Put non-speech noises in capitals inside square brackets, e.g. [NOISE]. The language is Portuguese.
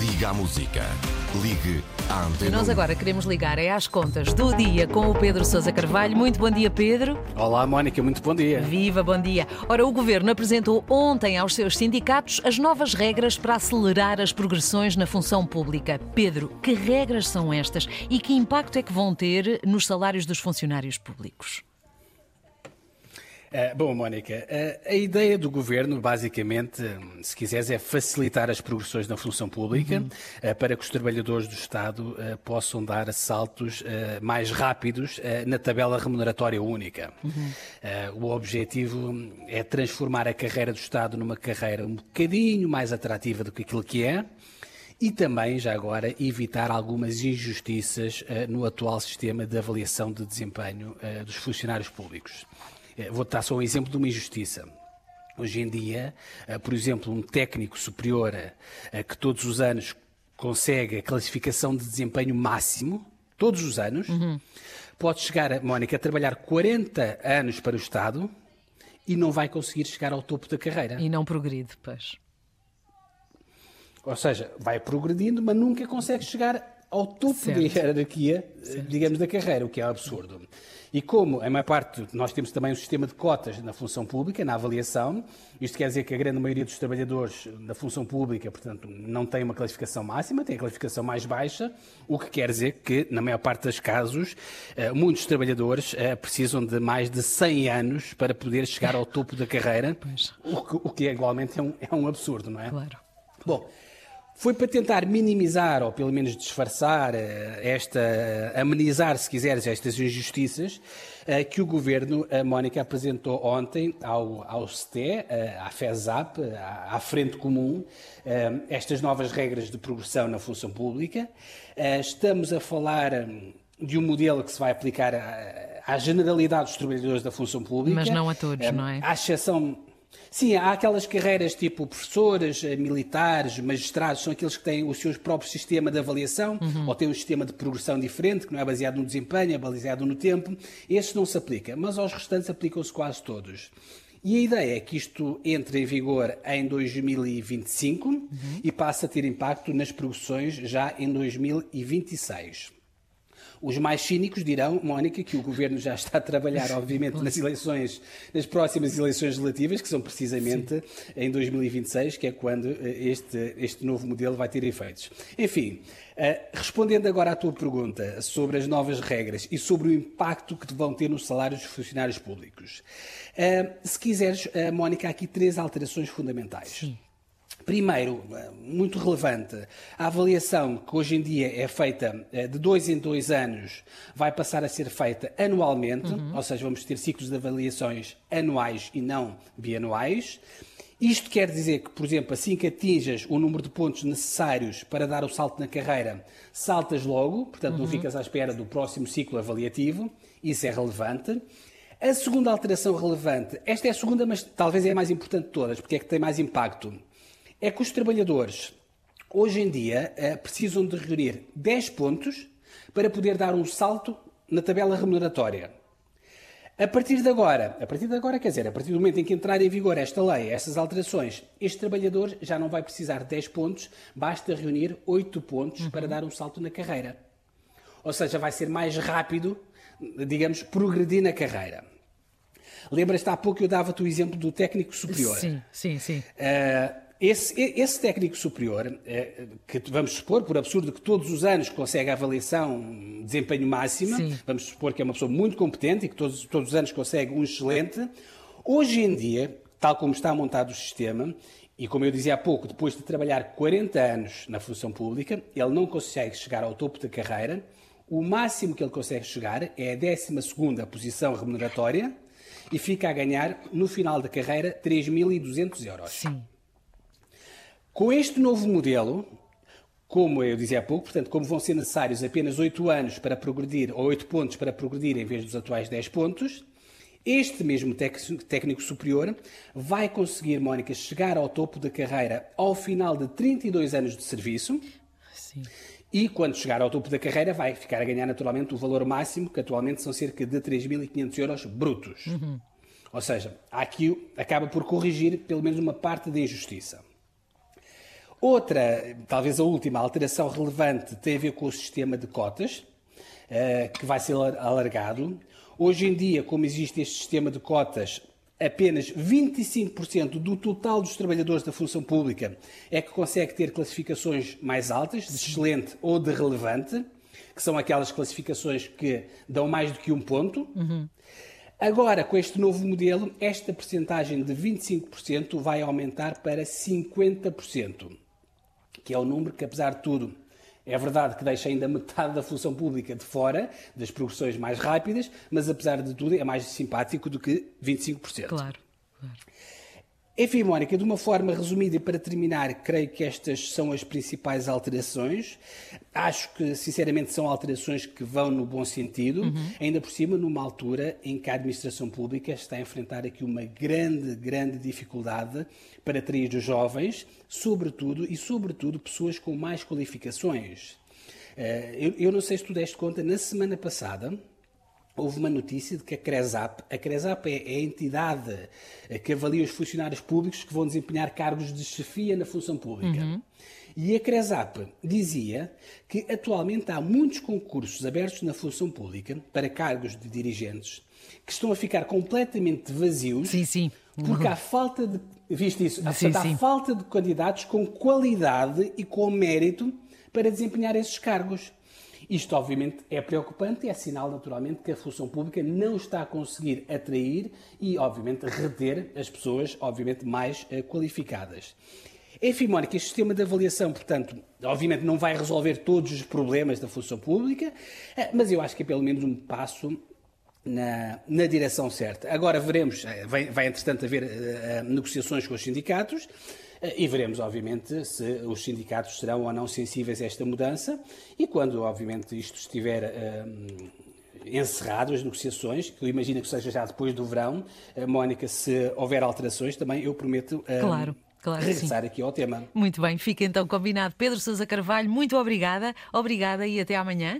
Liga à música. Ligue à Antena Nós 1. agora queremos ligar é às contas do dia com o Pedro Sousa Carvalho. Muito bom dia, Pedro. Olá, Mónica, muito bom dia. Viva, bom dia. Ora, o Governo apresentou ontem aos seus sindicatos as novas regras para acelerar as progressões na função pública. Pedro, que regras são estas e que impacto é que vão ter nos salários dos funcionários públicos? Eh, bom, Mónica, eh, a ideia do governo, basicamente, se quiseres, é facilitar as progressões na função pública eh, para que os trabalhadores do Estado possam dar saltos mais rápidos na tabela remuneratória única. Eh, o objetivo é transformar a carreira do Estado numa carreira um bocadinho mais atrativa do que aquilo que é. E também, já agora, evitar algumas injustiças eh, no atual sistema de avaliação de desempenho eh, dos funcionários públicos. Eh, Vou dar só um exemplo de uma injustiça. Hoje em dia, eh, por exemplo, um técnico superior eh, que todos os anos consegue a classificação de desempenho máximo, todos os anos, pode chegar, Mónica, a trabalhar 40 anos para o Estado e não vai conseguir chegar ao topo da carreira. E não progride, pois. Ou seja, vai progredindo, mas nunca consegue chegar ao topo Certo. da hierarquia, eh, digamos, da carreira, o que é absurdo. E como, a maior parte, nós temos também um sistema de cotas na função pública, na avaliação, isto quer dizer que a grande maioria dos trabalhadores na função pública, portanto, não tem uma classificação máxima, tem a classificação mais baixa, o que quer dizer que, na maior parte dos casos, eh, muitos trabalhadores eh, precisam de mais de 100 anos para poder chegar ao topo da carreira, o que, o que igualmente é um, é um absurdo, não é? Claro. Bom, foi para tentar minimizar, ou pelo menos disfarçar, eh, esta, amenizar, se quiseres, estas injustiças, eh, que o Governo, a Mónica, apresentou ontem ao, ao eh, à FESAP, à, à Frente Comum, eh, estas novas regras de progressão na função pública. Eh, Estamos a falar hum, de um modelo que se vai aplicar à, à generalidade dos trabalhadores da função pública. Mas não a todos, Eh, não é? À exceção. Sim, há aquelas carreiras tipo professores, eh, militares, magistrados, são aqueles que têm o seu próprio sistema de avaliação Uhum. ou têm um sistema de progressão diferente, que não é baseado no desempenho, é baseado no tempo. Esses não se aplica, mas aos restantes aplicam-se quase todos. E a ideia é que isto entre em vigor em 2025 Uhum. e passe a ter impacto nas progressões já em 2026. Os mais cínicos dirão, Mónica, que o governo já está a trabalhar, [LAUGHS] obviamente, nas eleições, nas próximas eleições legislativas, que são precisamente em 2026, que é quando eh, este, este novo modelo vai ter efeitos. Enfim, eh, respondendo agora à tua pergunta sobre as novas regras e sobre o impacto que vão ter nos salários dos funcionários públicos. Eh, Se quiseres, Mónica, há aqui três alterações fundamentais. Primeiro, eh, muito relevante, a avaliação que hoje em dia é feita eh, de dois em dois anos vai passar a ser feita anualmente, ou seja, vamos ter ciclos de avaliações anuais e não bianuais. Isto quer dizer que, por exemplo, assim que atinjas o número de pontos necessários para dar o salto na carreira, saltas logo, portanto não ficas à espera do próximo ciclo avaliativo, isso é relevante. A segunda alteração relevante, esta é a segunda, mas talvez é a mais importante de todas, porque é que tem mais impacto, é que os trabalhadores, hoje em dia, eh, precisam de reunir 10 pontos para poder dar um salto na tabela remuneratória. A partir de agora, a partir de agora, quer dizer, a partir do momento em que entrar em vigor esta lei, estas alterações, este trabalhador já não vai precisar de 10 pontos, basta reunir 8 pontos para dar um salto na carreira. Ou seja, vai ser mais rápido, digamos, progredir na carreira. Lembras-te há pouco eu dava-te o exemplo do técnico superior. Sim, sim, sim. Eh, esse, esse técnico superior, eh, que vamos supor, por absurdo, que todos os anos consegue a avaliação de desempenho máxima, Sim. vamos supor que é uma pessoa muito competente e que todos, todos os anos consegue um excelente, hoje em dia, tal como está montado o sistema, e como eu dizia há pouco, depois de trabalhar 40 anos na função pública, ele não consegue chegar ao topo da carreira, o máximo que ele consegue chegar é a 12ª posição remuneratória e fica a ganhar, no final da carreira, 3.200 euros. Sim. Com este novo modelo, como eu dizia há pouco, portanto, como vão ser necessários apenas 8 anos para progredir, ou 8 pontos para progredir em vez dos atuais 10 pontos, este mesmo técnico superior vai conseguir, Mónica, chegar ao topo da carreira ao final de 32 anos de serviço Sim. e, quando chegar ao topo da carreira, vai ficar a ganhar naturalmente o valor máximo, que atualmente são cerca de 3.500 euros brutos. Ou seja, aqui acaba por corrigir pelo menos uma parte da injustiça. Outra, talvez a última alteração relevante, tem a ver com o sistema de cotas, uh, que vai ser alargado. Hoje em dia, como existe este sistema de cotas, apenas 25% do total dos trabalhadores da função pública é que consegue ter classificações mais altas, de excelente ou de relevante, que são aquelas classificações que dão mais do que um ponto. Uhum. Agora, com este novo modelo, esta percentagem de 25% vai aumentar para 50%, que é o número que, apesar de tudo, é verdade que deixa ainda metade da função pública de fora, das progressões mais rápidas, mas apesar de tudo é mais simpático do que 25%. Claro. claro. Enfim, Mónica, de uma forma resumida e para terminar, creio que estas são as principais alterações. Acho que, sinceramente, são alterações que vão no bom sentido, uhum. ainda por cima, numa altura em que a administração pública está a enfrentar aqui uma grande, grande dificuldade para atrair os jovens, sobretudo e sobretudo pessoas com mais qualificações. Eh, eu não sei se tu deste conta, na semana passada, houve uma notícia de que a CRESAP, a CRESAP é, é a entidade que avalia os funcionários públicos que vão desempenhar cargos de chefia na função pública. Uhum. E a CRESAP dizia que atualmente há muitos concursos abertos na função pública para cargos de dirigentes que estão a ficar completamente vazios. Sim, sim. Porque há falta de. Viste isso? Sim, Portanto, sim. há falta de candidatos com qualidade e com mérito para desempenhar esses cargos. Isto, obviamente, é preocupante e é sinal, naturalmente, que a função pública não está a conseguir atrair e, obviamente, reter as pessoas, obviamente, mais uh, qualificadas. Enfim, Mónica, este sistema de avaliação, portanto, obviamente não vai resolver todos os problemas da função pública, eh, mas eu acho que é pelo menos um passo na, na direção certa. Agora veremos, eh, vai, vai entretanto haver uh, negociações com os sindicatos, e veremos, obviamente, se os sindicatos serão ou não sensíveis a esta mudança e quando, obviamente, isto estiver uh, encerrado, as negociações, que eu imagino que seja já depois do verão, uh, Mónica, se houver alterações, também eu prometo. Uh, claro. Claro regressar aqui ao tema. Muito bem, fica então combinado. Pedro Sousa Carvalho, muito obrigada, obrigada e até amanhã.